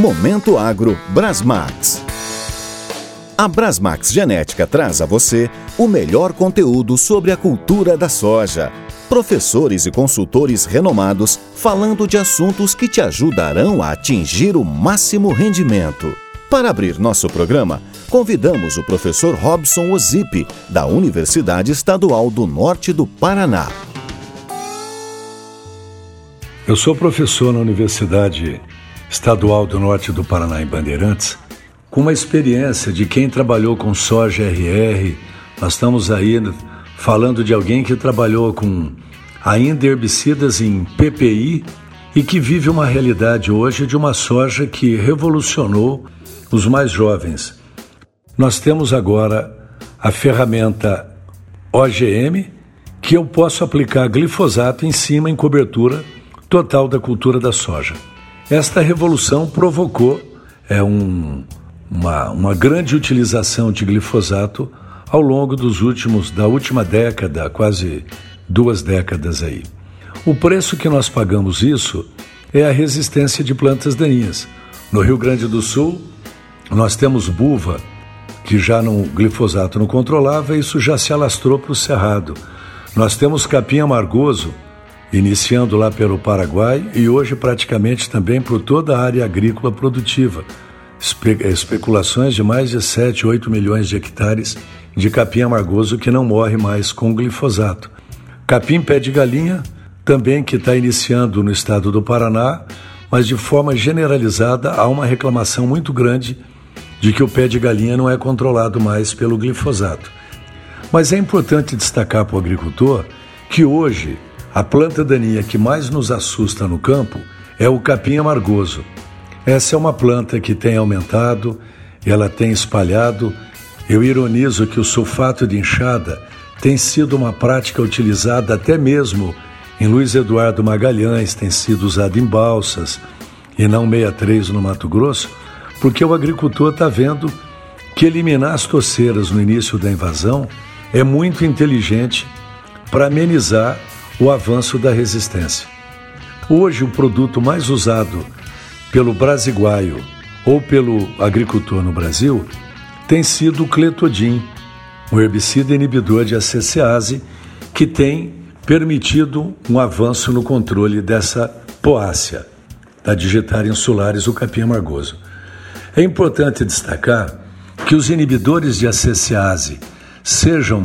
Momento Agro Brasmax. A Brasmax Genética traz a você o melhor conteúdo sobre a cultura da soja. Professores e consultores renomados falando de assuntos que te ajudarão a atingir o máximo rendimento. Para abrir nosso programa, convidamos o professor Robson Ozipe, da Universidade Estadual do Norte do Paraná. Eu sou professor na Universidade Estadual do Norte do Paraná, em Bandeirantes, com uma experiência de quem trabalhou com soja RR. Nós estamos aí falando de alguém que trabalhou com ainda herbicidas em PPI e que vive uma realidade hoje de uma soja que revolucionou os mais jovens. Nós temos agora a ferramenta OGM, que eu posso aplicar glifosato em cima em cobertura total da cultura da soja. Esta revolução provocou é, um, uma, uma grande utilização de glifosato ao longo dos últimos da última década, quase duas décadas aí. O preço que nós pagamos isso é a resistência de plantas daninhas. No Rio Grande do Sul, nós temos buva, que já no glifosato não controlava, isso já se alastrou para o cerrado. Nós temos capim amargoso, iniciando lá pelo Paraguai e hoje praticamente também por toda a área agrícola produtiva. Espe especulações de mais de 7, 8 milhões de hectares de capim amargoso que não morre mais com glifosato. Capim pé de galinha, também que está iniciando no estado do Paraná, mas de forma generalizada há uma reclamação muito grande de que o pé de galinha não é controlado mais pelo glifosato. Mas é importante destacar para o agricultor que hoje a planta daninha que mais nos assusta no campo é o capim amargoso. Essa é uma planta que tem aumentado, ela tem espalhado. Eu ironizo que o sulfato de enxada tem sido uma prática utilizada até mesmo em Luiz Eduardo Magalhães, tem sido usado em balsas e não 63 no Mato Grosso, porque o agricultor está vendo que eliminar as toceiras no início da invasão é muito inteligente para amenizar o avanço da resistência. Hoje, o produto mais usado pelo brasiguaio ou pelo agricultor no Brasil tem sido o cletodin, um herbicida inibidor de acecease que tem permitido um avanço no controle dessa poácea, da digitária insulares, o capim amargoso. É importante destacar que os inibidores de acecease, sejam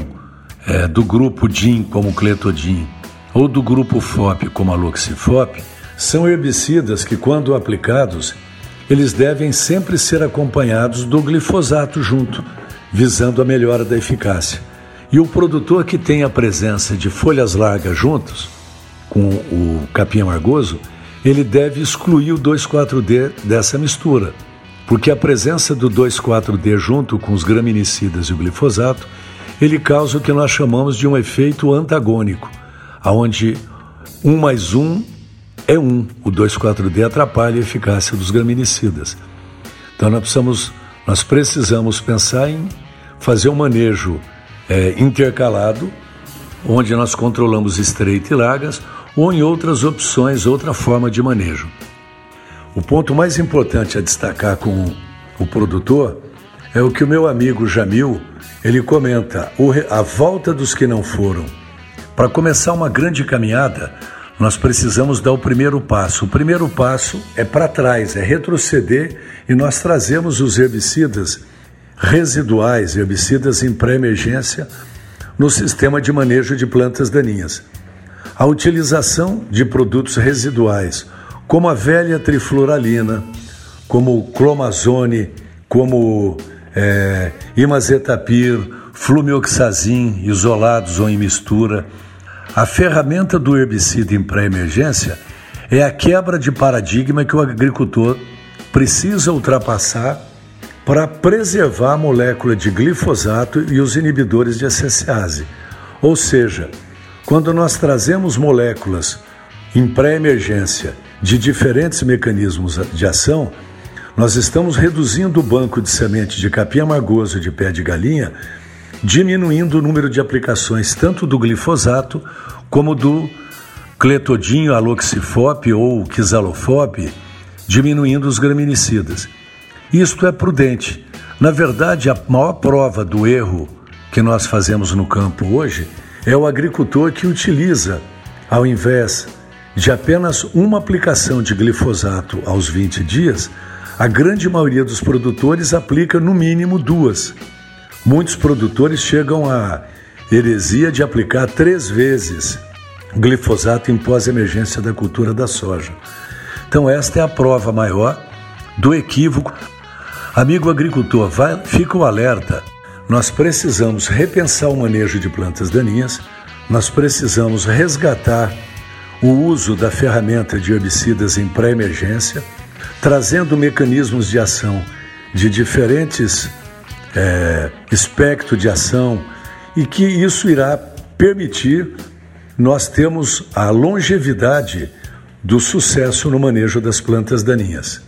é, do grupo DIN, como cletodin, ou do grupo FOP, como a Luxifop, são herbicidas que, quando aplicados, eles devem sempre ser acompanhados do glifosato junto, visando a melhora da eficácia. E o produtor que tem a presença de folhas largas juntos, com o capim amargoso, ele deve excluir o 2,4-D dessa mistura, porque a presença do 2,4-D junto com os graminicidas e o glifosato, ele causa o que nós chamamos de um efeito antagônico, aonde 1 mais 1 é 1. O 2,4-D atrapalha a eficácia dos graminicidas. Então nós precisamos, nós precisamos pensar em fazer um manejo é, intercalado, onde nós controlamos estreita e largas, ou em outras opções, outra forma de manejo. O ponto mais importante a destacar com o produtor é o que o meu amigo Jamil ele comenta: a volta dos que não foram para começar uma grande caminhada, nós precisamos dar o primeiro passo. O primeiro passo é para trás, é retroceder e nós trazemos os herbicidas residuais, herbicidas em pré-emergência, no sistema de manejo de plantas daninhas. A utilização de produtos residuais, como a velha trifloralina, como o clomazone, como é, imazetapir, flumioxazin, isolados ou em mistura. A ferramenta do herbicida em pré-emergência é a quebra de paradigma que o agricultor precisa ultrapassar para preservar a molécula de glifosato e os inibidores de acecease. Ou seja, quando nós trazemos moléculas em pré-emergência de diferentes mecanismos de ação, nós estamos reduzindo o banco de semente de capim amargoso de pé de galinha diminuindo o número de aplicações tanto do glifosato como do cletodinho aloxifop ou quizalofop, diminuindo os graminicidas. Isto é prudente. Na verdade, a maior prova do erro que nós fazemos no campo hoje é o agricultor que utiliza, ao invés de apenas uma aplicação de glifosato aos 20 dias, a grande maioria dos produtores aplica no mínimo duas. Muitos produtores chegam à heresia de aplicar três vezes glifosato em pós-emergência da cultura da soja. Então, esta é a prova maior do equívoco. Amigo agricultor, vai, fica o alerta. Nós precisamos repensar o manejo de plantas daninhas, nós precisamos resgatar o uso da ferramenta de herbicidas em pré-emergência, trazendo mecanismos de ação de diferentes é, espectro de ação e que isso irá permitir nós termos a longevidade do sucesso no manejo das plantas daninhas.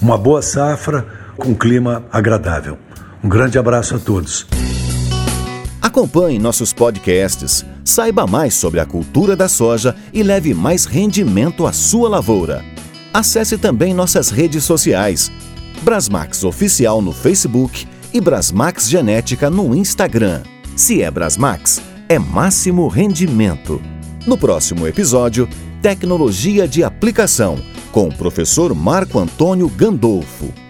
Uma boa safra com clima agradável. Um grande abraço a todos. Acompanhe nossos podcasts, saiba mais sobre a cultura da soja e leve mais rendimento à sua lavoura. Acesse também nossas redes sociais. Brasmax Oficial no Facebook e Brasmax Genética no Instagram. Se é Brasmax, é máximo rendimento. No próximo episódio, Tecnologia de Aplicação, com o professor Marco Antônio Gandolfo.